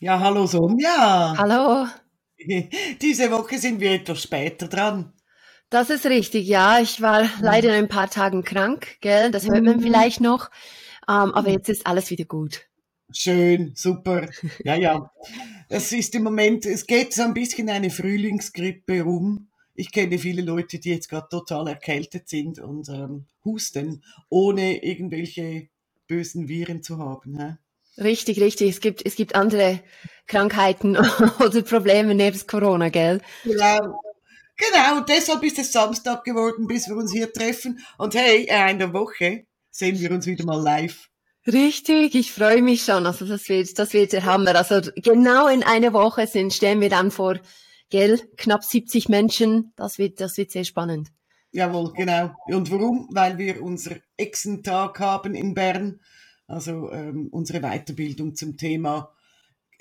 Ja, hallo Sonja. Hallo. Diese Woche sind wir etwas später dran. Das ist richtig, ja. Ich war leider in ein paar Tagen krank, gell? Das hört man Mhm. vielleicht noch. Ähm, aber jetzt ist alles wieder gut. Schön, super. Ja, ja. Es ist im Moment, es geht so ein bisschen eine Frühlingsgrippe rum. Ich kenne viele Leute, die jetzt gerade total erkältet sind und ähm, husten, ohne irgendwelche bösen Viren zu haben. Hä? Richtig, richtig. Es gibt, es gibt andere Krankheiten oder Probleme nebst Corona, gell? Genau. Genau, deshalb ist es Samstag geworden, bis wir uns hier treffen. Und hey, in der Woche sehen wir uns wieder mal live. Richtig, ich freue mich schon. Also das wird, das wird der Hammer. Also genau in einer Woche sind, stehen wir dann vor, gell, knapp 70 Menschen. Das wird, das wird sehr spannend. Jawohl, genau. Und warum? Weil wir unser Exentag haben in Bern, also ähm, unsere Weiterbildung zum Thema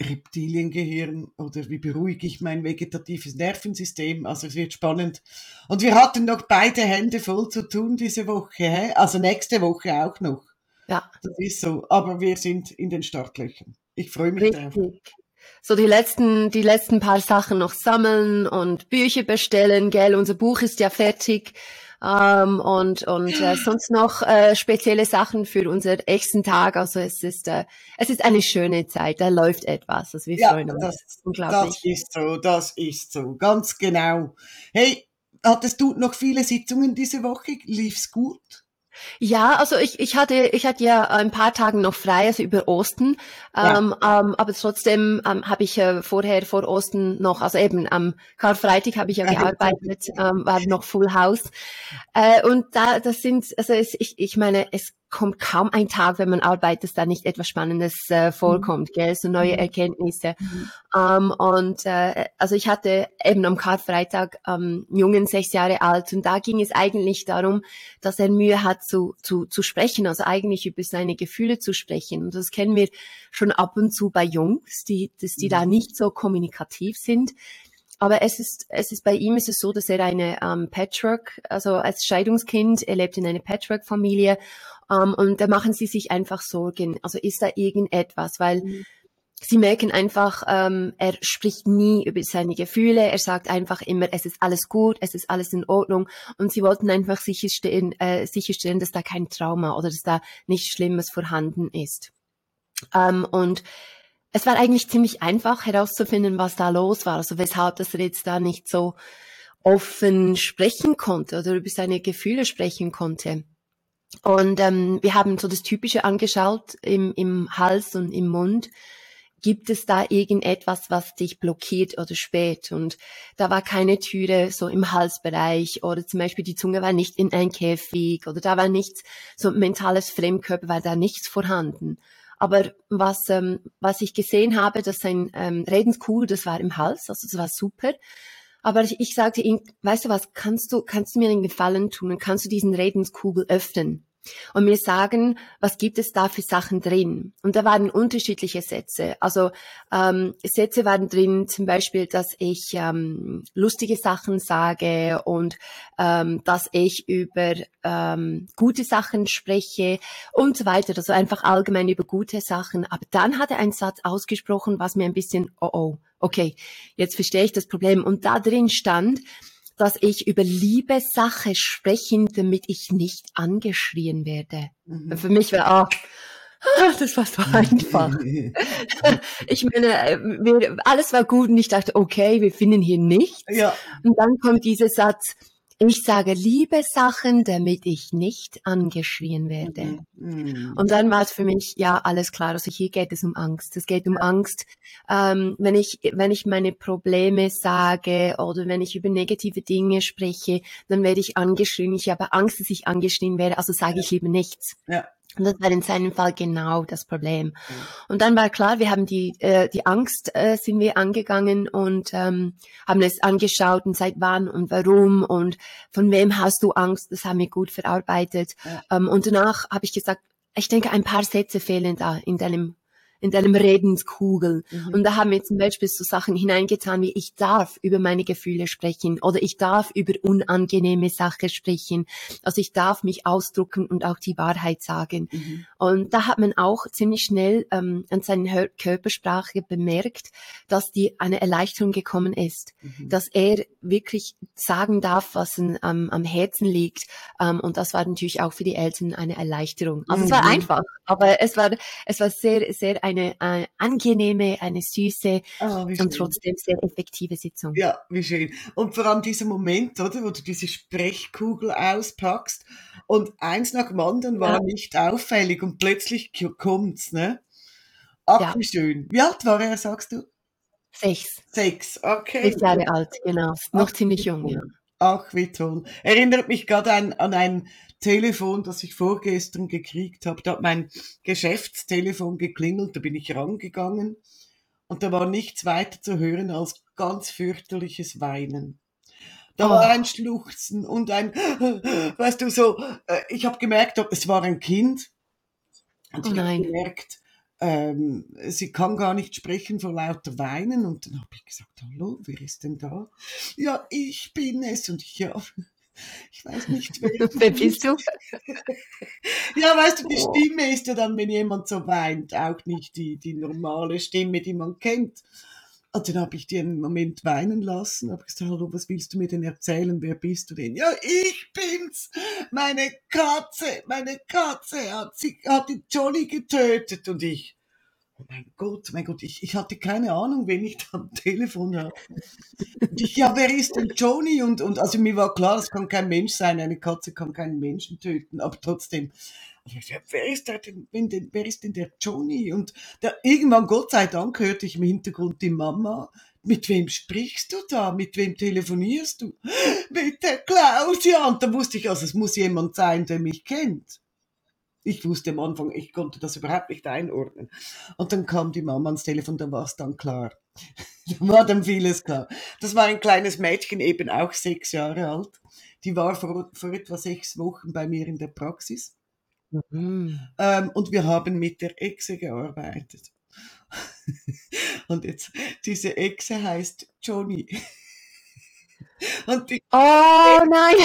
Reptiliengehirn oder wie beruhige ich mein vegetatives Nervensystem. Also es wird spannend. Und wir hatten noch beide Hände voll zu tun diese Woche, also nächste Woche auch noch. Ja, Das ist so. Aber wir sind in den Startlöchern. Ich freue mich drauf. richtig. So die letzten, die letzten paar Sachen noch sammeln und Bücher bestellen, gell? Unser Buch ist ja fertig. Ähm, und und äh, sonst noch äh, spezielle Sachen für unseren nächsten Tag. Also es ist äh, es ist eine schöne Zeit. Da läuft etwas. Also wir Ja, freuen uns. das, Unglaublich. das ist so, das ist so, ganz genau. Hey, hattest du noch viele Sitzungen diese Woche? Lief's gut? Ja, also ich, ich hatte ich hatte ja ein paar Tage noch frei, also über Osten, Ja. ähm, ähm, aber trotzdem ähm, habe ich äh, vorher vor Osten noch, also eben am Karfreitag habe ich ja Ja, gearbeitet, ähm, war noch Full House. Äh, und da das sind, also es, ich ich meine, es kommt kaum ein Tag, wenn man arbeitet, dass da nicht etwas Spannendes äh, vorkommt, gell, so neue Mhm. Erkenntnisse. Mhm. Ähm, und äh, also ich hatte eben am Karfreitag ähm, einen Jungen, sechs Jahre alt, und da ging es eigentlich darum, dass er Mühe hat zu, zu, zu sprechen, also eigentlich über seine Gefühle zu sprechen. Und das kennen wir schon ab und zu bei Jungs, die, dass die da Mhm. nicht so kommunikativ sind. Aber es ist, es ist bei ihm ist es so, dass er eine ähm, Patchwork, also als Scheidungskind, er lebt in einer Patchwork-Familie ähm, und da machen sie sich einfach Sorgen. Also ist da irgendetwas, weil Mhm. Sie merken einfach, ähm, er spricht nie über seine Gefühle. Er sagt einfach immer, es ist alles gut, es ist alles in Ordnung. Und sie wollten einfach sicherstellen, äh, sicherstellen, dass da kein Trauma oder dass da nichts Schlimmes vorhanden ist. Ähm, und es war eigentlich ziemlich einfach herauszufinden, was da los war. Also weshalb, dass er jetzt da nicht so offen sprechen konnte oder über seine Gefühle sprechen konnte. Und ähm, wir haben so das Typische angeschaut im, im Hals und im Mund. Gibt es da irgendetwas, was dich blockiert oder späht? Und da war keine Türe so im Halsbereich oder zum Beispiel die Zunge war nicht in ein Käfig oder da war nichts, so mentales Fremdkörper war da nichts vorhanden. Aber was, ähm, was ich gesehen habe, dass sein ähm, Redenskugel, das war im Hals, also das war super. Aber ich, ich sagte ihm, weißt du was, kannst du, kannst du mir einen Gefallen tun und kannst du diesen Redenskugel öffnen? Und mir sagen, was gibt es da für Sachen drin. Und da waren unterschiedliche Sätze. Also ähm, Sätze waren drin, zum Beispiel, dass ich ähm, lustige Sachen sage und ähm, dass ich über ähm, gute Sachen spreche und so weiter. Also einfach allgemein über gute Sachen. Aber dann hat er einen Satz ausgesprochen, was mir ein bisschen, oh oh, okay, jetzt verstehe ich das Problem. Und da drin stand, dass ich über liebe Sache sprechen, damit ich nicht angeschrien werde. Mhm. Für mich war, oh, das war so einfach. Ich meine, wir, alles war gut und ich dachte, okay, wir finden hier nichts. ja, Und dann kommt dieser Satz, ich sage liebe Sachen, damit ich nicht angeschrien werde. Mhm. Und dann war es für mich, ja, alles klar. Also hier geht es um Angst. Es geht um Angst, ähm, wenn ich, wenn ich meine Probleme sage oder wenn ich über negative Dinge spreche, dann werde ich angeschrien. Ich habe Angst, dass ich angeschrien werde, also sage ich lieber nichts. ja. Und das war in seinem Fall genau das Problem. Und dann war klar, wir haben die, äh, die Angst äh, sind wir angegangen und ähm, haben es angeschaut und seit wann und warum und von wem hast du Angst, das haben wir gut verarbeitet. Ja. Ähm, und danach habe ich gesagt, ich denke, ein paar Sätze fehlen da in deinem in deinem Redenskugel. Mhm. Und da haben wir zum Beispiel so Sachen hineingetan, wie ich darf über meine Gefühle sprechen oder ich darf über unangenehme Sachen sprechen. Also ich darf mich ausdrucken und auch die Wahrheit sagen. Mhm. Und da hat man auch ziemlich schnell ähm, an seiner Körpersprache bemerkt, dass die eine Erleichterung gekommen ist, Mhm. dass er wirklich sagen darf, was ihm am, am Herzen liegt. Ähm, und das war natürlich auch für die Eltern eine Erleichterung. Also es war Mhm. einfach, aber es war es war sehr sehr eine äh, angenehme, eine süße Ah, und trotzdem sehr effektive Sitzung. Ja, wie schön. Und vor allem dieser Moment, oder, wo du diese Sprechkugel auspackst und eins nach dem anderen war Ja. nicht auffällig und plötzlich kommt's, ne? Ach, Ja. wie schön. Wie alt war er, sagst du? Sechs, Sechs, okay. sechs Jahre alt, genau. Noch Ach, ziemlich jung, ja. Ach, wie toll. Erinnert mich gerade an, an ein Telefon, das ich vorgestern gekriegt habe. Da hat mein Geschäftstelefon geklingelt, da bin ich rangegangen und da war nichts weiter zu hören als ganz fürchterliches Weinen. Da war Oh. ein Schluchzen und ein, weißt du, so, äh, ich habe gemerkt, es war ein Kind und Oh ich habe nein. gemerkt, ähm, sie kann gar nicht sprechen vor lauter Weinen. Und dann habe ich gesagt, hallo, wer ist denn da? Ja, ich bin es. Und ich, ja, ich weiß nicht, wer Wer bist du? Ja, weißt du, die Oh. Stimme ist ja dann, wenn jemand so weint, auch nicht die, die normale Stimme, die man kennt. Und dann habe ich die einen Moment weinen lassen, habe gesagt, hallo, was willst du mir denn erzählen, wer bist du denn? Ja, ich bin's, meine Katze, meine Katze hat, sie, hat den Johnny getötet und ich, oh mein Gott, mein Gott, ich, ich hatte keine Ahnung, wen ich da am Telefon habe. Ja, wer ist denn Johnny? Und, und also mir war klar, das kann kein Mensch sein, eine Katze kann keinen Menschen töten, aber trotzdem, wer ist der denn, denn, wer ist denn der Johnny? Und da, irgendwann, Gott sei Dank, hörte ich im Hintergrund die Mama. Mit wem sprichst du da? Mit wem telefonierst du? Mit der Claudia. Und da wusste ich, also es muss jemand sein, der mich kennt. Ich wusste am Anfang, ich konnte das überhaupt nicht einordnen. Und dann kam die Mama ans Telefon, da war es dann klar. Da war dann vieles klar. Das war ein kleines Mädchen, eben auch sechs Jahre alt. Die war vor, vor etwa sechs Wochen bei mir in der Praxis. Mhm. Ähm, und wir haben mit der Echse gearbeitet. und jetzt, diese Echse heißt Johnny. und die, Oh nein.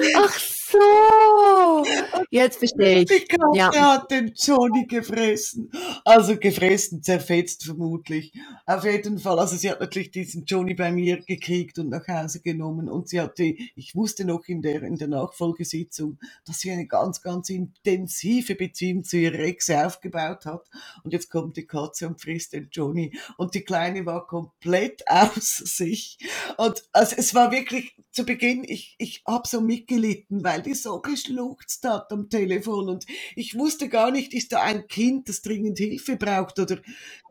Ach so. Jetzt verstehe die ich. Katze Ja. hat den Johnny gefressen. Also gefressen, zerfetzt vermutlich. Auf jeden Fall. Also sie hat natürlich diesen Johnny bei mir gekriegt und nach Hause genommen. Und sie hatte, ich wusste noch in der, in der Nachfolgesitzung, dass sie eine ganz, ganz intensive Beziehung zu ihrer Echse aufgebaut hat. Und jetzt kommt die Katze und frisst den Johnny. Und die Kleine war komplett aus sich. Und also es war wirklich zu Beginn, ich, ich hab so mitgelitten, weil die so geschluchzt hat am Telefon. Und ich wusste gar nicht, ist da ein Kind, das dringend Hilfe braucht oder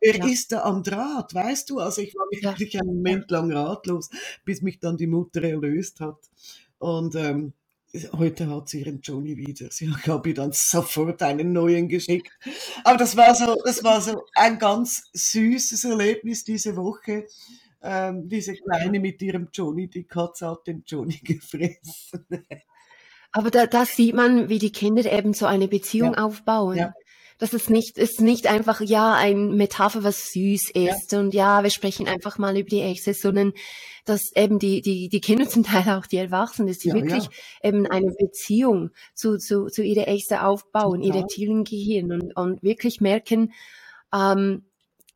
wer Ja. ist da am Draht, weißt du? Also ich war Ja. wirklich einen Moment lang ratlos, bis mich dann die Mutter erlöst hat. Und ähm, heute hat sie ihren Johnny wieder. Sie hat mir dann sofort einen neuen geschickt. Aber das war so, das war so ein ganz süßes Erlebnis diese Woche. Ähm, diese Kleine mit ihrem Johnny, die Katze hat den Johnny gefressen. Aber da, da sieht man, wie die Kinder eben so eine Beziehung Ja. aufbauen. Ja. Das ist nicht, ist nicht einfach, ja, ein Metapher, was süß Ja. ist und ja, wir sprechen einfach mal über die Echse, sondern dass eben die, die, die Kinder zum Teil auch die Erwachsenen, dass sie Ja, wirklich ja. eben eine Beziehung zu, zu, zu ihrer Echse aufbauen, Total. ihre tieren Gehirn und, und wirklich merken, ähm,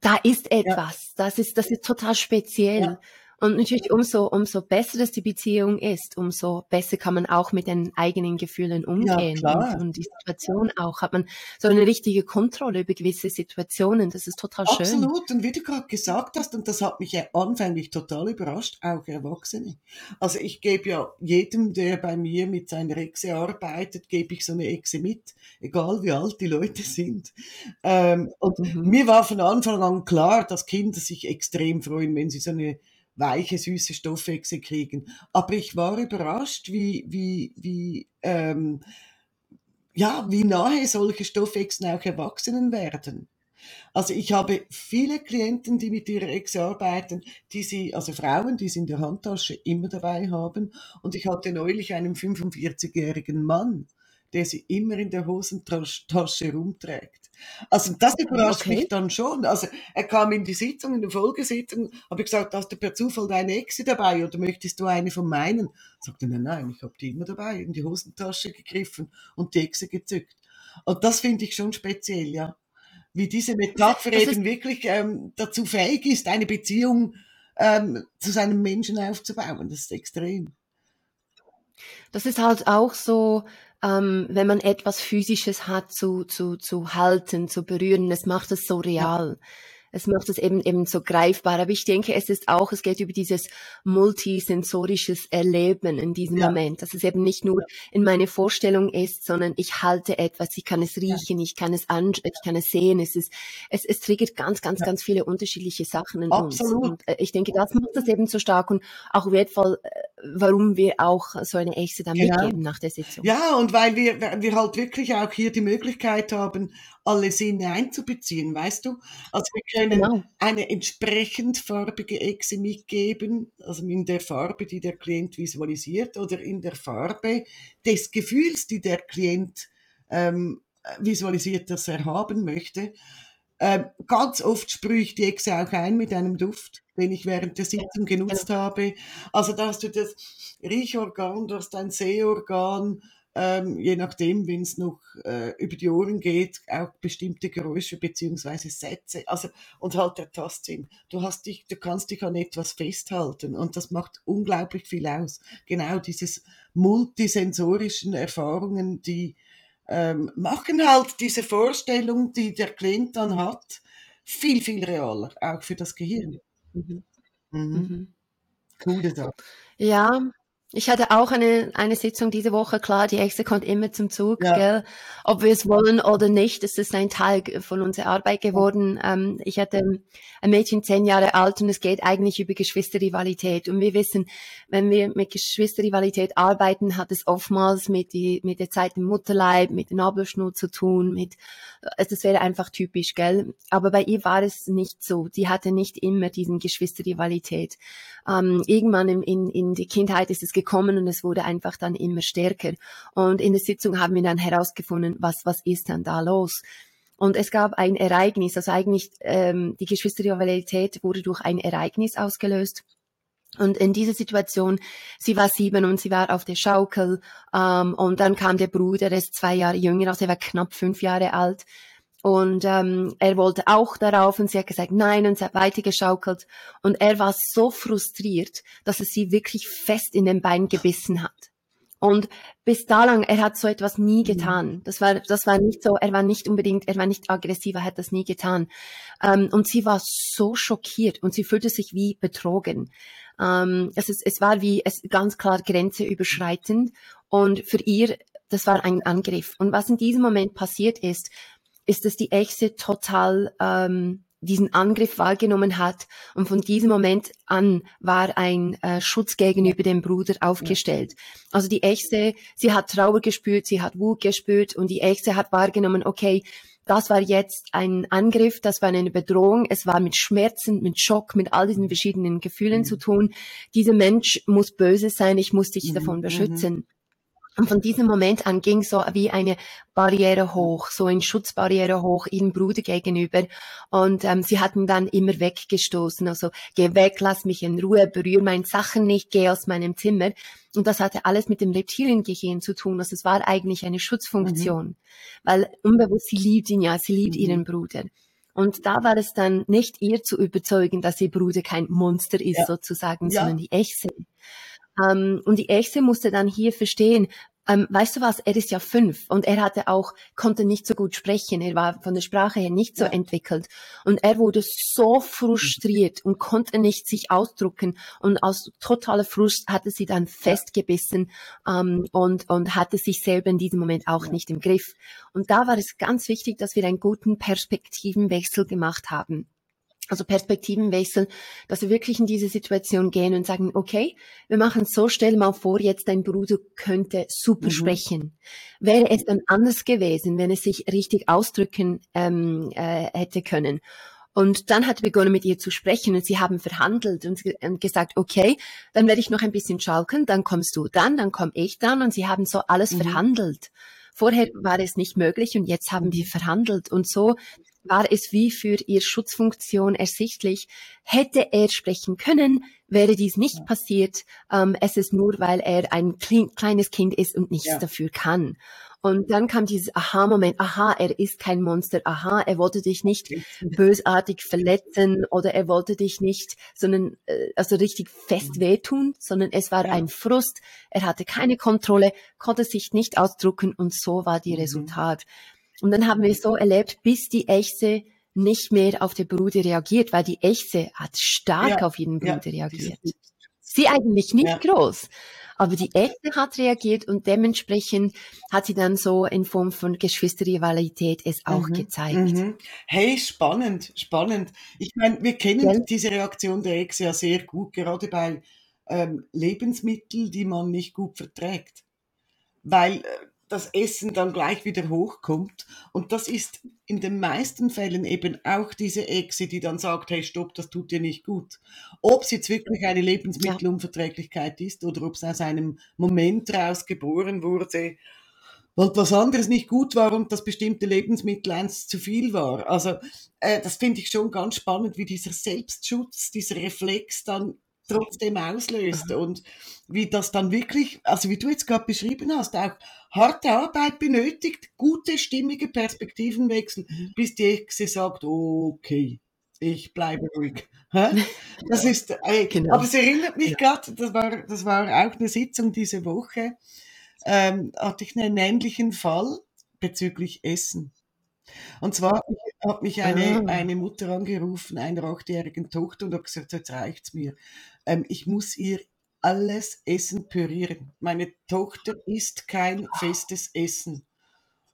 da ist etwas, das ist, das ist total speziell. Ja. Und natürlich umso, umso besser das die Beziehung ist, umso besser kann man auch mit den eigenen Gefühlen umgehen. klar. und, und die Situation auch, hat man so eine richtige Kontrolle über gewisse Situationen. Das ist total schön. Absolut. Und wie du gerade gesagt hast, und das hat mich ja anfänglich total überrascht, auch Erwachsene. Also ich gebe ja jedem, der bei mir mit seiner Echse arbeitet, gebe ich so eine Echse mit, egal wie alt die Leute sind. Ähm, und Mhm. mir war von Anfang an klar, dass Kinder sich extrem freuen, wenn sie so eine weiche, süße Stoffechse kriegen. Aber ich war überrascht, wie, wie, wie, ähm, ja, wie nahe solche Stoffechsen auch Erwachsenen werden. Also ich habe viele Klienten, die mit ihrer Ex arbeiten, die sie, also Frauen, die sie in der Handtasche immer dabei haben. Und ich hatte neulich einen 45-jährigen Mann, der sie immer in der Hosentasche rumträgt. Also das überrascht okay. mich dann schon. Also er kam in die Sitzung, in der Folgesitzung, habe ich gesagt, hast du per Zufall deine Exe dabei oder möchtest du eine von meinen? Sagte er, nein, ich habe die immer dabei, in die Hosentasche gegriffen und die Exe gezückt. Und das finde ich schon speziell, ja. Wie diese Metapher eben wirklich ähm, dazu fähig ist, eine Beziehung ähm, zu seinem Menschen aufzubauen. Das ist extrem. Das ist halt auch so, ähm, wenn man etwas Physisches hat zu, zu, zu halten, zu berühren, das macht es so real. Ja es macht es eben eben so greifbar. Aber ich denke, es ist auch, es geht über dieses multisensorisches Erleben in diesem ja. Moment, dass es eben nicht nur in meine Vorstellung ist, sondern ich halte etwas, ich kann es riechen, ja. ich kann es an, ich kann es sehen. Es ist, es, es triggert ganz, ganz, ganz viele unterschiedliche Sachen in Absolut. uns. Und äh, ich denke, das macht das eben so stark und auch wertvoll, äh, warum wir auch so eine Echte dann genau. mitgeben nach der Sitzung. Ja, und weil wir, wir halt wirklich auch hier die Möglichkeit haben, alle Sinne einzubeziehen, weißt du? Also wir können genau. eine entsprechend farbige Echse mitgeben, also in der Farbe, die der Klient visualisiert oder in der Farbe des Gefühls, die der Klient ähm, visualisiert, das er haben möchte. Ähm, ganz oft sprühe ich die Echse auch ein mit einem Duft, den ich während der Sitzung genutzt genau. habe. Also da hast du das Riechorgan, du hast ein Sehorgan, ähm, je nachdem, wenn es noch äh, über die Ohren geht, auch bestimmte Geräusche beziehungsweise Sätze, also und halt der Tastsinn. Du hast dich, du kannst dich an etwas festhalten und das macht unglaublich viel aus. Genau dieses multisensorischen Erfahrungen, die ähm, machen halt diese Vorstellung, die der Klient dann hat, viel viel realer, auch für das Gehirn. Mhm. Mhm. Mhm. Coole Sache. Ja, ich hatte auch eine, eine Sitzung diese Woche, klar, die Exe kommt immer zum Zug, ja. gell? ob wir es wollen oder nicht, es ist ein Teil von unserer Arbeit geworden. Ähm, ich hatte ein Mädchen zehn Jahre alt und es geht eigentlich über Geschwisterrivalität. Und wir wissen, wenn wir mit Geschwisterrivalität arbeiten, hat es oftmals mit, die, mit der Zeit im Mutterleib, mit der Nabelschnur zu tun, mit, das wäre einfach typisch, gell? Aber bei ihr war es nicht so. Die hatte nicht immer diesen Geschwisterrivalität. Ähm, irgendwann in, in, in die Kindheit ist es gekommen und es wurde einfach dann immer stärker. Und in der Sitzung haben wir dann herausgefunden, was, was ist dann da los? Und es gab ein Ereignis, also eigentlich ähm, die Geschwisterrivalität wurde durch ein Ereignis ausgelöst. Und in dieser Situation, sie war sieben und sie war auf der Schaukel ähm, und dann kam der Bruder, der ist zwei Jahre jünger, also er war knapp fünf Jahre alt. Und ähm, er wollte auch darauf und sie hat gesagt nein und sie hat weitergeschaukelt. Und er war so frustriert, dass er sie wirklich fest in den Bein gebissen hat. Und bis da lang, er hat so etwas nie mhm. getan. Das war, das war nicht so, er war nicht unbedingt, er war nicht aggressiv, er hat das nie getan. Ähm, und sie war so schockiert und sie fühlte sich wie betrogen. Ähm, es, ist, es war wie, es ganz klar Grenze überschreitend. Und für ihr, das war ein Angriff. Und was in diesem Moment passiert ist, ist, dass die Echse total ähm, diesen Angriff wahrgenommen hat und von diesem Moment an war ein äh, Schutz gegenüber dem Bruder aufgestellt. Also die Echse, sie hat Trauer gespürt, sie hat Wut gespürt und die Echse hat wahrgenommen, okay, das war jetzt ein Angriff, das war eine Bedrohung, es war mit Schmerzen, mit Schock, mit all diesen verschiedenen Gefühlen mhm. zu tun. Dieser Mensch muss böse sein, ich muss dich mhm. davon mhm. beschützen. Und von diesem Moment an ging so wie eine Barriere hoch, so eine Schutzbarriere hoch ihrem Bruder gegenüber. Und ähm, sie hatten dann immer weggestoßen, also geh weg, lass mich in Ruhe, berühre meine Sachen nicht, geh aus meinem Zimmer. Und das hatte alles mit dem Reptiliengehirn zu tun. Also es war eigentlich eine Schutzfunktion, mhm. weil unbewusst sie liebt ihn ja, sie liebt mhm. ihren Bruder. Und da war es dann nicht ihr zu überzeugen, dass ihr Bruder kein Monster ist ja. sozusagen, ja. sondern die Echse. Ähm, und die Echse musste dann hier verstehen, ähm, weißt du was, er ist ja fünf und er hatte auch, konnte nicht so gut sprechen, er war von der Sprache her nicht so ja. entwickelt und er wurde so frustriert und konnte nicht sich ausdrucken und aus totaler Frust hatte sie dann festgebissen ähm, und, und hatte sich selber in diesem Moment auch ja. nicht im Griff. Und da war es ganz wichtig, dass wir einen guten Perspektivenwechsel gemacht haben also Perspektivenwechsel, dass wir wirklich in diese Situation gehen und sagen, okay, wir machen es so, stell mal vor, jetzt dein Bruder könnte super mhm. sprechen. Wäre es dann anders gewesen, wenn es sich richtig ausdrücken ähm, äh, hätte können? Und dann hat er begonnen mit ihr zu sprechen und sie haben verhandelt und, und gesagt, okay, dann werde ich noch ein bisschen schalken, dann kommst du dann, dann komme ich dann und sie haben so alles mhm. verhandelt. Vorher war es nicht möglich und jetzt haben wir verhandelt. Und so war es wie für ihr Schutzfunktion ersichtlich. Hätte er sprechen können, wäre dies nicht passiert. Ähm, es ist nur, weil er ein kleines Kind ist und nichts ja. dafür kann. Und dann kam dieses Aha-Moment, aha, er ist kein Monster, aha, er wollte dich nicht bösartig verletzen oder er wollte dich nicht, sondern äh, also richtig fest wehtun, sondern es war ja. ein Frust, er hatte keine Kontrolle, konnte sich nicht ausdrucken und so war die mhm. Und dann haben wir so erlebt, bis die Echse nicht mehr auf der Bruder reagiert, weil die Echse hat stark ja, auf ihren Bruder ja, reagiert. Sie eigentlich nicht ja. groß, aber die Echse hat reagiert und dementsprechend hat sie dann so in Form von Geschwisterrivalität es auch mhm. gezeigt. Mhm. Hey, spannend, spannend. Ich meine, wir kennen diese Reaktion der Echse ja sehr gut, gerade bei ähm, Lebensmitteln, die man nicht gut verträgt. Weil äh, das Essen dann gleich wieder hochkommt. Und das ist in den meisten Fällen eben auch diese Echse, die dann sagt, hey, stopp, das tut dir nicht gut. Ob es jetzt wirklich eine Lebensmittelunverträglichkeit ist oder ob es aus einem Moment raus geboren wurde, weil was anderes nicht gut war und das bestimmte Lebensmittel eins zu viel war. Also äh, das finde ich schon ganz spannend, wie dieser Selbstschutz, dieser Reflex dann trotzdem auslöst und wie das dann wirklich, also wie du jetzt gerade beschrieben hast, auch harte Arbeit benötigt, gute, stimmige Perspektivenwechsel, mhm. bis die Exe sagt, okay, ich bleibe ruhig. Das ist, äh, genau. aber es erinnert mich ja. gerade, das war, das war auch eine Sitzung diese Woche, ähm, hatte ich einen ähnlichen Fall bezüglich Essen. Und zwar hat mich eine, ah. eine Mutter angerufen, einer achtjährigen Tochter, und hat gesagt, jetzt reicht's mir. Ähm, ich muss ihr alles Essen pürieren. Meine Tochter isst kein festes Essen.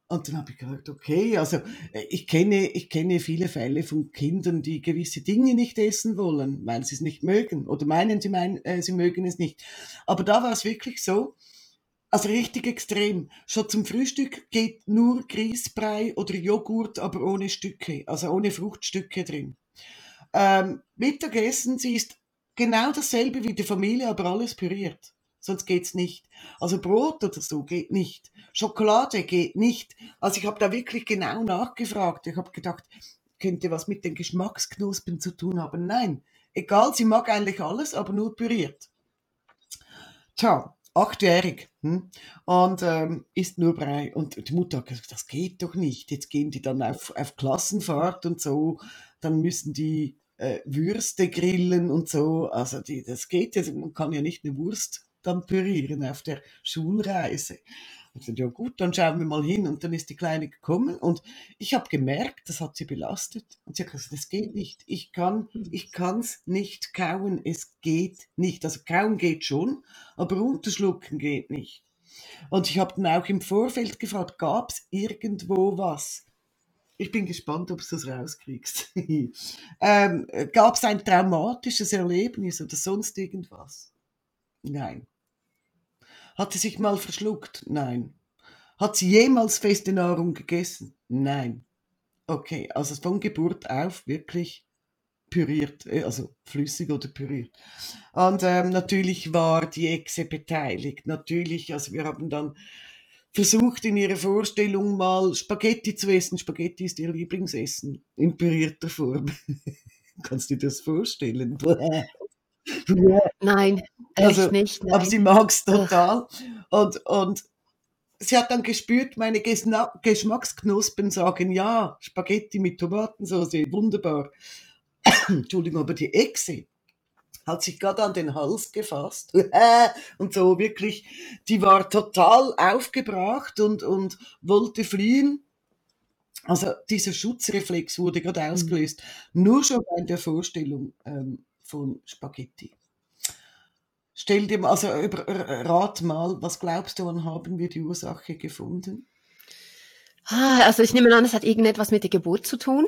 Und dann habe ich gesagt, okay, also äh, ich kenne, ich kenne viele Fälle von Kindern, die gewisse Dinge nicht essen wollen, weil sie es nicht mögen oder meinen, sie, meinen, äh, sie mögen es nicht. Aber da war es wirklich so, also richtig extrem. Schon zum Frühstück geht nur Grießbrei oder Joghurt, aber ohne Stücke, also ohne Fruchtstücke drin. Ähm, Mittagessen, sie isst genau dasselbe wie die Familie, aber alles püriert. Sonst geht's nicht. Also Brot oder so geht nicht. Schokolade geht nicht. Also ich habe da wirklich genau nachgefragt. Ich habe gedacht, könnte was mit den Geschmacksknospen zu tun haben. Nein, egal, sie mag eigentlich alles, aber nur püriert. Tja, achtjährig hm? und ähm, isst nur Brei. Und die Mutter hat gesagt, das geht doch nicht. Jetzt gehen die dann auf, auf Klassenfahrt und so. Dann müssen die äh, Würste grillen und so. Also die, das geht ja, man kann ja nicht eine Wurst dann pürieren auf der Schulreise. Ich sagte, ja gut, dann schauen wir mal hin. Und dann ist die Kleine gekommen und ich habe gemerkt, das hat sie belastet. Und sie hat gesagt, das geht nicht. Ich kann ich nicht kauen. Es geht nicht. Also kauen geht schon, aber runterschlucken geht nicht. Und ich habe dann auch im Vorfeld gefragt, gab es irgendwo was, ich bin gespannt, ob du das rauskriegst. ähm, Gab es ein traumatisches Erlebnis oder sonst irgendwas? Nein. Hat sie sich mal verschluckt? Nein. Hat sie jemals feste Nahrung gegessen? Nein. Okay, also von Geburt auf wirklich püriert, äh, also flüssig oder püriert. Und ähm, natürlich war die Echse beteiligt. Natürlich, also wir haben dann versucht in ihrer Vorstellung mal Spaghetti zu essen. Spaghetti ist ihr Lieblingsessen in pürierter Form. Kannst du dir das vorstellen? Nein, also, nicht. Nein. Aber sie mag es total. Und, und sie hat dann gespürt, meine Geschmacksknospen sagen, ja, Spaghetti mit Tomatensauce, wunderbar. Entschuldigung, aber die Echse, hat sich gerade an den Hals gefasst und so wirklich, die war total aufgebracht und, und wollte fliehen. Also dieser Schutzreflex wurde gerade mhm. ausgelöst, mhm. nur schon bei der Vorstellung ähm, von Spaghetti. Stell dir mal, also rat mal, was glaubst du, wann haben wir die Ursache gefunden? Ah, also ich nehme an, es hat irgendetwas mit der Geburt zu tun.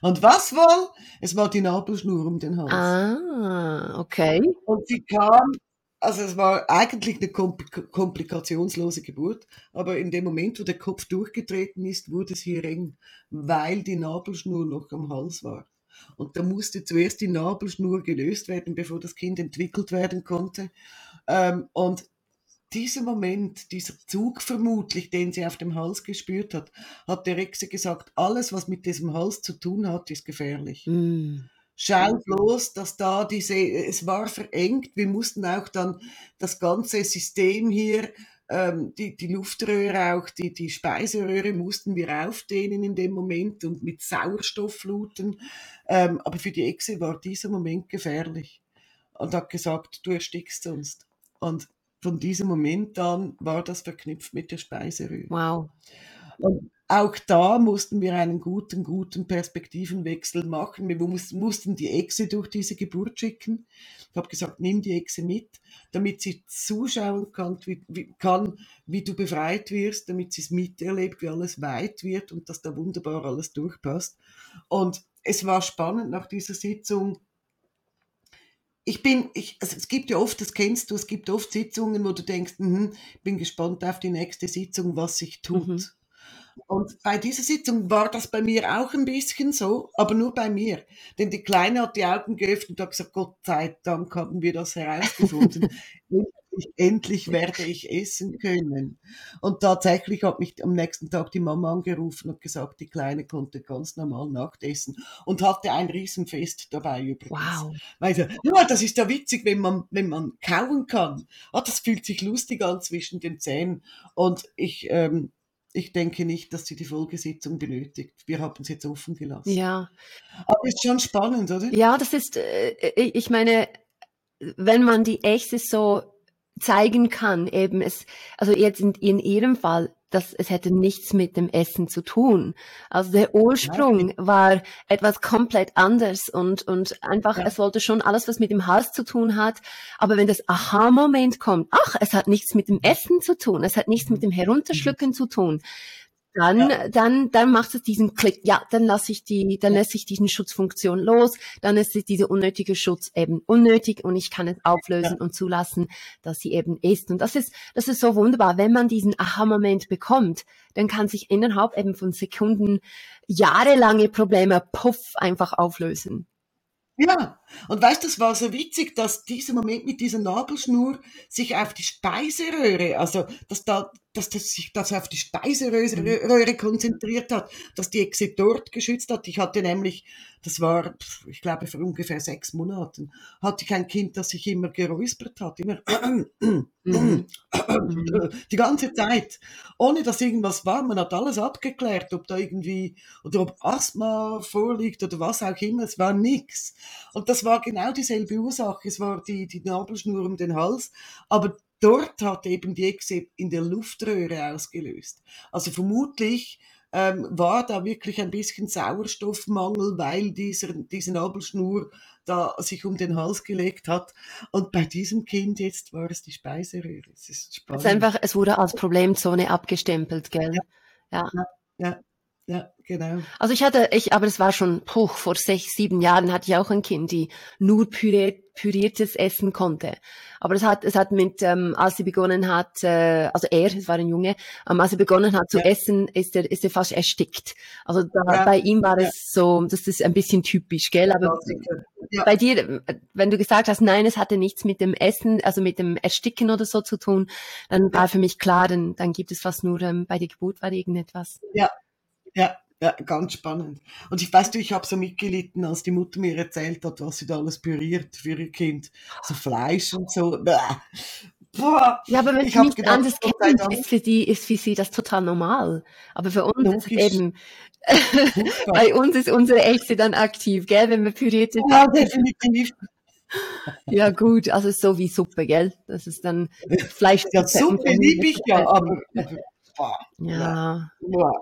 Und was wohl? Es war die Nabelschnur um den Hals. Ah, okay. Und sie kam, also es war eigentlich eine komplikationslose Geburt, aber in dem Moment, wo der Kopf durchgetreten ist, wurde es hier eng, weil die Nabelschnur noch am Hals war. Und da musste zuerst die Nabelschnur gelöst werden, bevor das Kind entwickelt werden konnte. Ähm, und diesem Moment, dieser Zug vermutlich, den sie auf dem Hals gespürt hat, hat der Exe gesagt, alles, was mit diesem Hals zu tun hat, ist gefährlich. Mm. Schau bloß, dass da diese, es war verengt, wir mussten auch dann das ganze System hier, ähm, die, die Luftröhre auch, die, die Speiseröhre mussten wir aufdehnen in dem Moment und mit Sauerstoff fluten. Ähm, aber für die Echse war dieser Moment gefährlich und hat gesagt, du erstickst sonst. Und von diesem Moment an war das verknüpft mit der Speiseröhre. Wow. Und auch da mussten wir einen guten, guten Perspektivenwechsel machen. Wir mussten die Echse durch diese Geburt schicken. Ich habe gesagt, nimm die Echse mit, damit sie zuschauen kann wie, wie, kann, wie du befreit wirst, damit sie es miterlebt, wie alles weit wird und dass da wunderbar alles durchpasst. Und es war spannend nach dieser Sitzung, ich bin, ich, also es gibt ja oft, das kennst du, es gibt oft Sitzungen, wo du denkst, mh, bin gespannt auf die nächste Sitzung, was sich tut. Mhm. Und bei dieser Sitzung war das bei mir auch ein bisschen so, aber nur bei mir. Denn die Kleine hat die Augen geöffnet und hat gesagt, Gott sei Dank haben wir das herausgefunden. endlich, endlich werde ich essen können. Und tatsächlich hat mich am nächsten Tag die Mama angerufen und gesagt, die Kleine konnte ganz normal Nachtessen und hatte ein Riesenfest dabei übrigens. Wow. Weil sie, ja, das ist ja witzig, wenn man, wenn man kauen kann. Ah, das fühlt sich lustig an zwischen den Zähnen. Und ich, ähm, ich denke nicht, dass sie die Folgesitzung benötigt. Wir haben es jetzt offen gelassen. Ja. Aber ist schon spannend, oder? Ja, das ist, äh, ich meine, wenn man die Echte so zeigen kann, eben es, also jetzt in, in ihrem Fall, dass es hätte nichts mit dem Essen zu tun. Also der Ursprung ja. war etwas komplett anders und, und einfach, ja. es wollte schon alles, was mit dem Hals zu tun hat. Aber wenn das Aha-Moment kommt, ach, es hat nichts mit dem Essen zu tun, es hat nichts mit dem Herunterschlucken mhm. zu tun, dann, ja. dann, dann macht es diesen Klick. Ja, dann lasse ich die, dann lasse ich diesen Schutzfunktion los. Dann ist dieser unnötige Schutz eben unnötig und ich kann es auflösen ja. und zulassen, dass sie eben ist. Und das ist, das ist so wunderbar. Wenn man diesen Aha-Moment bekommt, dann kann sich innerhalb eben von Sekunden jahrelange Probleme puff einfach auflösen. Ja, und weißt du, das war so witzig, dass dieser Moment mit dieser Nabelschnur sich auf die Speiseröhre, also dass da, dass das sich das auf die Speiseröhre konzentriert hat, dass die Exe dort geschützt hat. Ich hatte nämlich, das war, ich glaube, vor ungefähr sechs Monaten, hatte ich ein Kind, das sich immer geräuspert hat, immer mhm. die ganze Zeit, ohne dass irgendwas war. Man hat alles abgeklärt, ob da irgendwie, oder ob Asthma vorliegt oder was auch immer, es war nichts. Und das war genau dieselbe Ursache. Es war die, die Nabelschnur um den Hals. Aber dort hat eben die Exe in der Luftröhre ausgelöst. Also vermutlich ähm, war da wirklich ein bisschen Sauerstoffmangel, weil dieser, diese Nabelschnur da sich um den Hals gelegt hat. Und bei diesem Kind jetzt war es die Speiseröhre. Es ist spannend. Es, einfach, es wurde als Problemzone abgestempelt, gell? Ja. ja. ja. Ja, genau. Also ich hatte, ich, aber es war schon, puh, vor sechs, sieben Jahren hatte ich auch ein Kind, die nur püriert, püriertes essen konnte. Aber es hat, es hat mit, ähm, als sie begonnen hat, äh, also er, es war ein Junge, ähm, als er begonnen hat zu ja. essen, ist er, ist er fast erstickt. Also da, ja. bei ihm war ja. es so, das ist ein bisschen typisch, gell? Aber bei dir, wenn du gesagt hast, nein, es hatte nichts mit dem Essen, also mit dem Ersticken oder so zu tun, dann war für mich klar, dann, dann gibt es fast nur, ähm, bei der Geburt war irgendetwas. Ja, ja, ja, ganz spannend. Und ich weiß du, ich habe so mitgelitten, als die Mutter mir erzählt hat, was sie da alles püriert für ihr Kind. So Fleisch und so. Boah. Ja, aber wenn ich nicht gedacht, anders kennt, ist für die, ist für sie das total normal. Aber für uns Logisch. ist es eben, bei uns ist unsere Echse dann aktiv, gell, wenn wir pürierte. Ja, definitiv. Ja, gut, also so wie Suppe, gell? Das ist dann Fleisch. Ja, Suppe liebe ich ja, aber. Boah, ja. ja.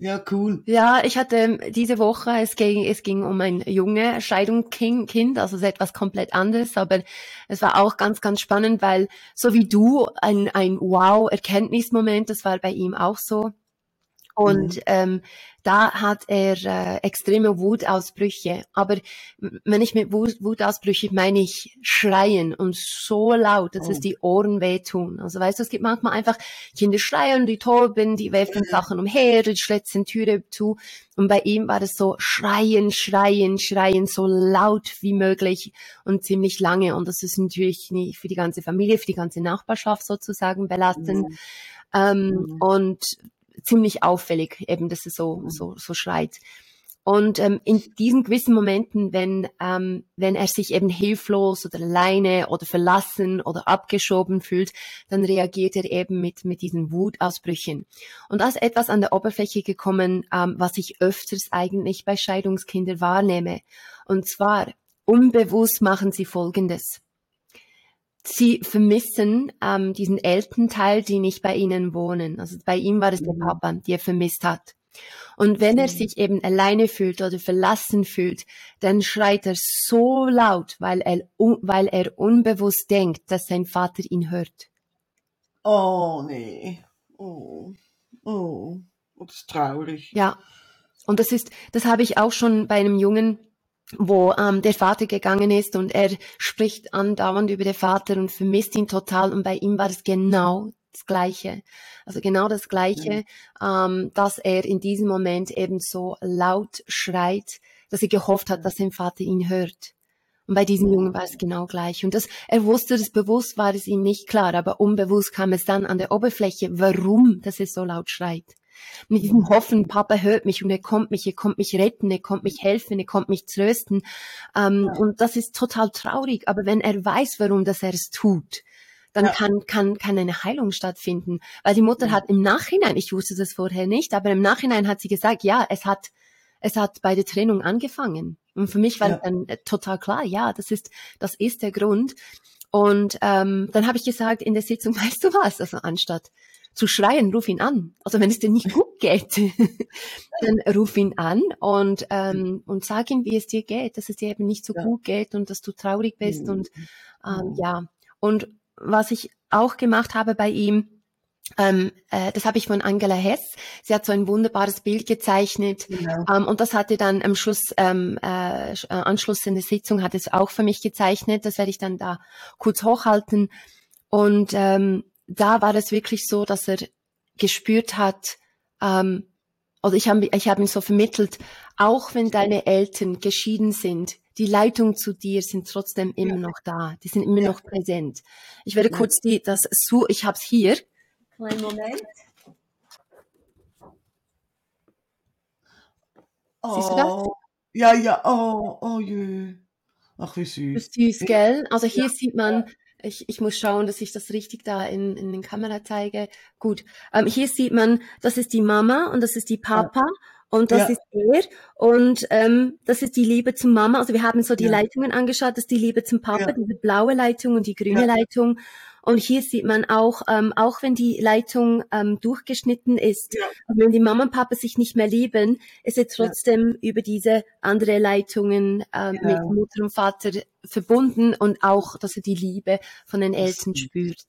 Ja, cool. Ja, ich hatte ähm, diese Woche, es ging, es ging um ein junge Scheidungskind, also etwas komplett anderes, aber es war auch ganz, ganz spannend, weil so wie du ein, ein Wow-Erkenntnismoment, das war bei ihm auch so. Und mhm. ähm, da hat er äh, extreme Wutausbrüche. Aber wenn ich mit Wut, Wutausbrüche meine ich schreien und so laut, dass oh. es die Ohren wehtun. Also weißt du, es gibt manchmal einfach Kinder schreien, die toben, die werfen mhm. Sachen umher, die schlitzen Türe zu. Und bei ihm war es so schreien, schreien, schreien, so laut wie möglich und ziemlich lange. Und das ist natürlich nicht für die ganze Familie, für die ganze Nachbarschaft sozusagen belastend. Mhm. Ähm, mhm. Und ziemlich auffällig, eben, dass es so, mhm. so, so schreit. Und ähm, in diesen gewissen Momenten, wenn, ähm, wenn er sich eben hilflos oder alleine oder verlassen oder abgeschoben fühlt, dann reagiert er eben mit, mit diesen Wutausbrüchen. Und da ist etwas an der Oberfläche gekommen, ähm, was ich öfters eigentlich bei Scheidungskindern wahrnehme. Und zwar, unbewusst machen sie Folgendes. Sie vermissen ähm, diesen Elternteil, die nicht bei ihnen wohnen. Also bei ihm war es der mhm. Papa, der er vermisst hat. Und wenn er mhm. sich eben alleine fühlt oder verlassen fühlt, dann schreit er so laut, weil er, weil er unbewusst denkt, dass sein Vater ihn hört. Oh, nee. Oh, oh, das ist traurig. Ja. Und das ist, das habe ich auch schon bei einem Jungen wo ähm, der Vater gegangen ist und er spricht andauernd über den Vater und vermisst ihn total und bei ihm war es genau das Gleiche. Also genau das Gleiche, ja. ähm, dass er in diesem Moment eben so laut schreit, dass er gehofft hat, dass sein Vater ihn hört. Und bei diesem Jungen war es genau gleich. Und das, er wusste das bewusst, war es ihm nicht klar, aber unbewusst kam es dann an der Oberfläche, warum, dass er so laut schreit. Mit diesem Hoffen, Papa hört mich und er kommt mich, er kommt mich retten, er kommt mich helfen, er kommt mich trösten. Ähm, ja. Und das ist total traurig. Aber wenn er weiß, warum dass er es tut, dann ja. kann, kann, kann eine Heilung stattfinden. Weil die Mutter ja. hat im Nachhinein, ich wusste das vorher nicht, aber im Nachhinein hat sie gesagt, ja, es hat, es hat bei der Trennung angefangen. Und für mich war ja. dann äh, total klar, ja, das ist, das ist der Grund. Und ähm, dann habe ich gesagt in der Sitzung, weißt du was, also anstatt zu schreien, ruf ihn an. Also wenn es dir nicht gut geht, dann ruf ihn an und, ähm, und sag ihm, wie es dir geht, dass es dir eben nicht so ja. gut geht und dass du traurig bist mhm. und ähm, ja. Und was ich auch gemacht habe bei ihm, ähm, äh, das habe ich von Angela Hess. Sie hat so ein wunderbares Bild gezeichnet genau. ähm, und das hatte dann am Schluss, ähm, äh, äh Anschluss in der Sitzung hat es auch für mich gezeichnet. Das werde ich dann da kurz hochhalten. Und ähm, da war es wirklich so, dass er gespürt hat, ähm, oder ich habe ich hab ihm so vermittelt, auch wenn deine Eltern geschieden sind, die Leitung zu dir sind trotzdem immer ja. noch da, die sind immer ja. noch präsent. Ich werde ja. kurz die, das so, ich habe es hier. Kleinen Moment. Oh, Siehst du das? Oh, ja, ja, oh, oh je. Ach, wie süß. Das ist süß, gell? Also hier sieht man ich, ich muss schauen, dass ich das richtig da in, in den Kamera zeige. Gut. Ähm, hier sieht man, das ist die Mama und das ist die Papa. Ja. Und das ja. ist er. Und ähm, das ist die Liebe zum Mama. Also wir haben so die ja. Leitungen angeschaut. Das ist die Liebe zum Papa, diese blaue Leitung und die grüne Leitung. Und hier sieht man auch, ähm, auch wenn die Leitung ähm, durchgeschnitten ist, ja. wenn die Mama und Papa sich nicht mehr lieben, ist er trotzdem ja. über diese andere Leitungen ähm, genau. mit Mutter und Vater verbunden und auch, dass er die Liebe von den Eltern spürt.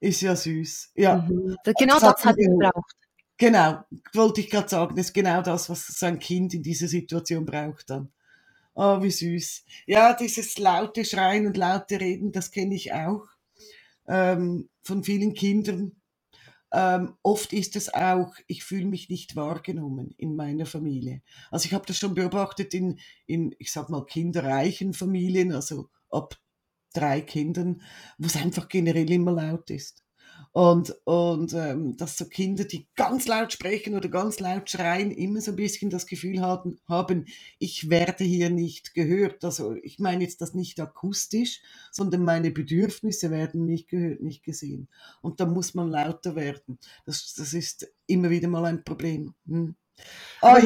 Ist ja süß. Ja. Mhm. Genau das, das hat er gebraucht. Genau, wollte ich gerade sagen, das ist genau das, was sein Kind in dieser Situation braucht dann. Oh, wie süß. Ja, dieses laute Schreien und laute Reden, das kenne ich auch ähm, von vielen Kindern. Ähm, oft ist es auch, ich fühle mich nicht wahrgenommen in meiner Familie. Also ich habe das schon beobachtet in, in, ich sag mal, kinderreichen Familien, also ab drei Kindern, wo es einfach generell immer laut ist. Und, und ähm, dass so Kinder, die ganz laut sprechen oder ganz laut schreien, immer so ein bisschen das Gefühl haben, haben, ich werde hier nicht gehört. Also ich meine jetzt das nicht akustisch, sondern meine Bedürfnisse werden nicht gehört, nicht gesehen. Und da muss man lauter werden. Das, das ist immer wieder mal ein Problem. Hm. Oh,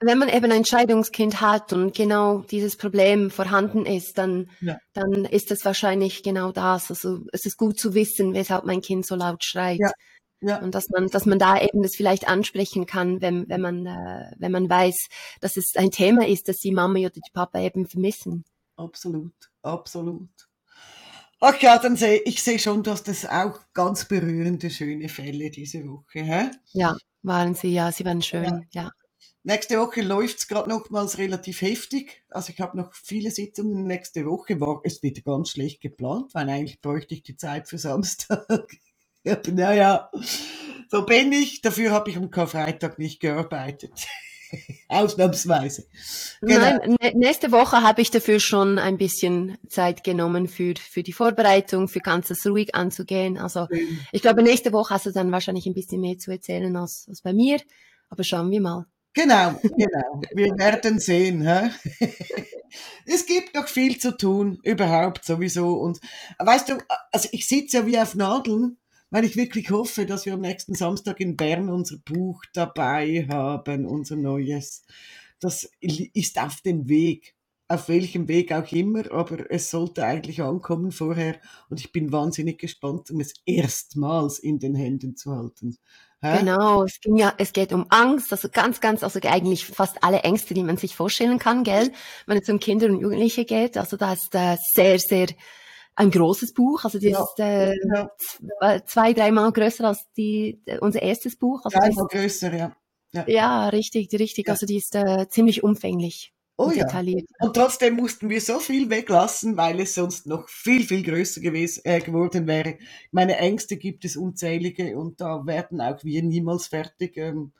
wenn man eben ein Scheidungskind hat und genau dieses Problem vorhanden ist, dann, ja. dann ist es wahrscheinlich genau das. Also es ist gut zu wissen, weshalb mein Kind so laut schreit. Ja. Ja. Und dass man, dass man da eben das vielleicht ansprechen kann, wenn, wenn man, äh, wenn man weiß, dass es ein Thema ist, dass die Mama oder die Papa eben vermissen. Absolut, absolut. Ach ja, dann sehe ich sehe schon, dass das auch ganz berührende, schöne Fälle diese Woche. Hä? Ja, waren sie, ja, sie waren schön, ja. ja. Nächste Woche läuft es gerade nochmals relativ heftig. Also ich habe noch viele Sitzungen nächste Woche. War es wieder ganz schlecht geplant, weil eigentlich bräuchte ich die Zeit für Samstag. naja, so bin ich. Dafür habe ich am Karfreitag nicht gearbeitet. Ausnahmsweise. Genau. Nein, nächste Woche habe ich dafür schon ein bisschen Zeit genommen für, für die Vorbereitung, für ganzes ruhig anzugehen. Also mhm. ich glaube, nächste Woche hast du dann wahrscheinlich ein bisschen mehr zu erzählen als, als bei mir. Aber schauen wir mal. Genau, genau. Wir werden sehen. Hä? Es gibt noch viel zu tun, überhaupt sowieso. Und weißt du, also ich sitze ja wie auf Nadeln weil ich wirklich hoffe, dass wir am nächsten Samstag in Bern unser Buch dabei haben, unser neues. Das ist auf dem Weg, auf welchem Weg auch immer, aber es sollte eigentlich ankommen vorher und ich bin wahnsinnig gespannt, um es erstmals in den Händen zu halten. Hä? Genau, es ging ja, es geht um Angst, also ganz, ganz, also eigentlich fast alle Ängste, die man sich vorstellen kann, gell, wenn es um Kinder und Jugendliche geht. Also da ist äh, sehr, sehr ein großes Buch, also das ja. ist äh, ja. zwei, dreimal größer als die, unser erstes Buch. Also dreimal größer, ja. ja. Ja, richtig, richtig. Also die ist äh, ziemlich umfänglich. Oh ja. Und trotzdem mussten wir so viel weglassen, weil es sonst noch viel, viel größer gewesen, äh, geworden wäre. Meine Ängste gibt es unzählige und da werden auch wir niemals fertig. Ähm,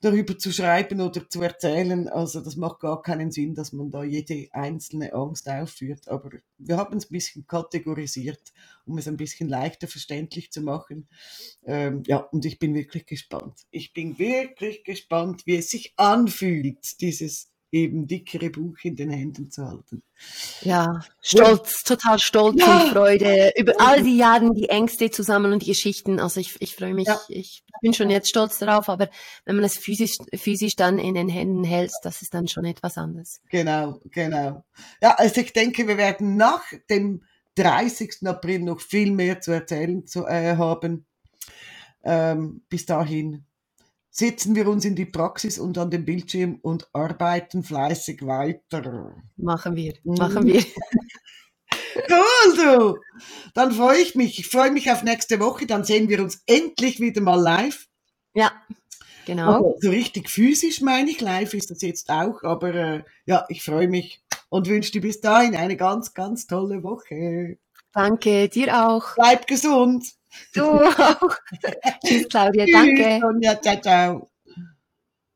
darüber zu schreiben oder zu erzählen. Also das macht gar keinen Sinn, dass man da jede einzelne Angst aufführt. Aber wir haben es ein bisschen kategorisiert, um es ein bisschen leichter verständlich zu machen. Ähm, ja, und ich bin wirklich gespannt. Ich bin wirklich gespannt, wie es sich anfühlt, dieses eben dickere Buch in den Händen zu halten. Ja, stolz, ja. total stolz ja. und Freude über all die Jahre, die Ängste zusammen und die Geschichten. Also ich, ich freue mich, ja. ich bin schon jetzt stolz darauf, aber wenn man es physisch, physisch dann in den Händen hält, das ist dann schon etwas anderes. Genau, genau. Ja, also ich denke, wir werden nach dem 30. April noch viel mehr zu erzählen zu, äh, haben. Ähm, bis dahin setzen wir uns in die Praxis und an den Bildschirm und arbeiten fleißig weiter. Machen wir, mhm. machen wir. cool, du. Dann freue ich mich. Ich freue mich auf nächste Woche. Dann sehen wir uns endlich wieder mal live. Ja, genau. Also, so richtig physisch meine ich. Live ist das jetzt auch. Aber äh, ja, ich freue mich und wünsche dir bis dahin eine ganz, ganz tolle Woche. Danke, dir auch. Bleib gesund. Du auch. Tschüss, Claudia. Danke. Tschüss, Sonja. Ciao, ciao.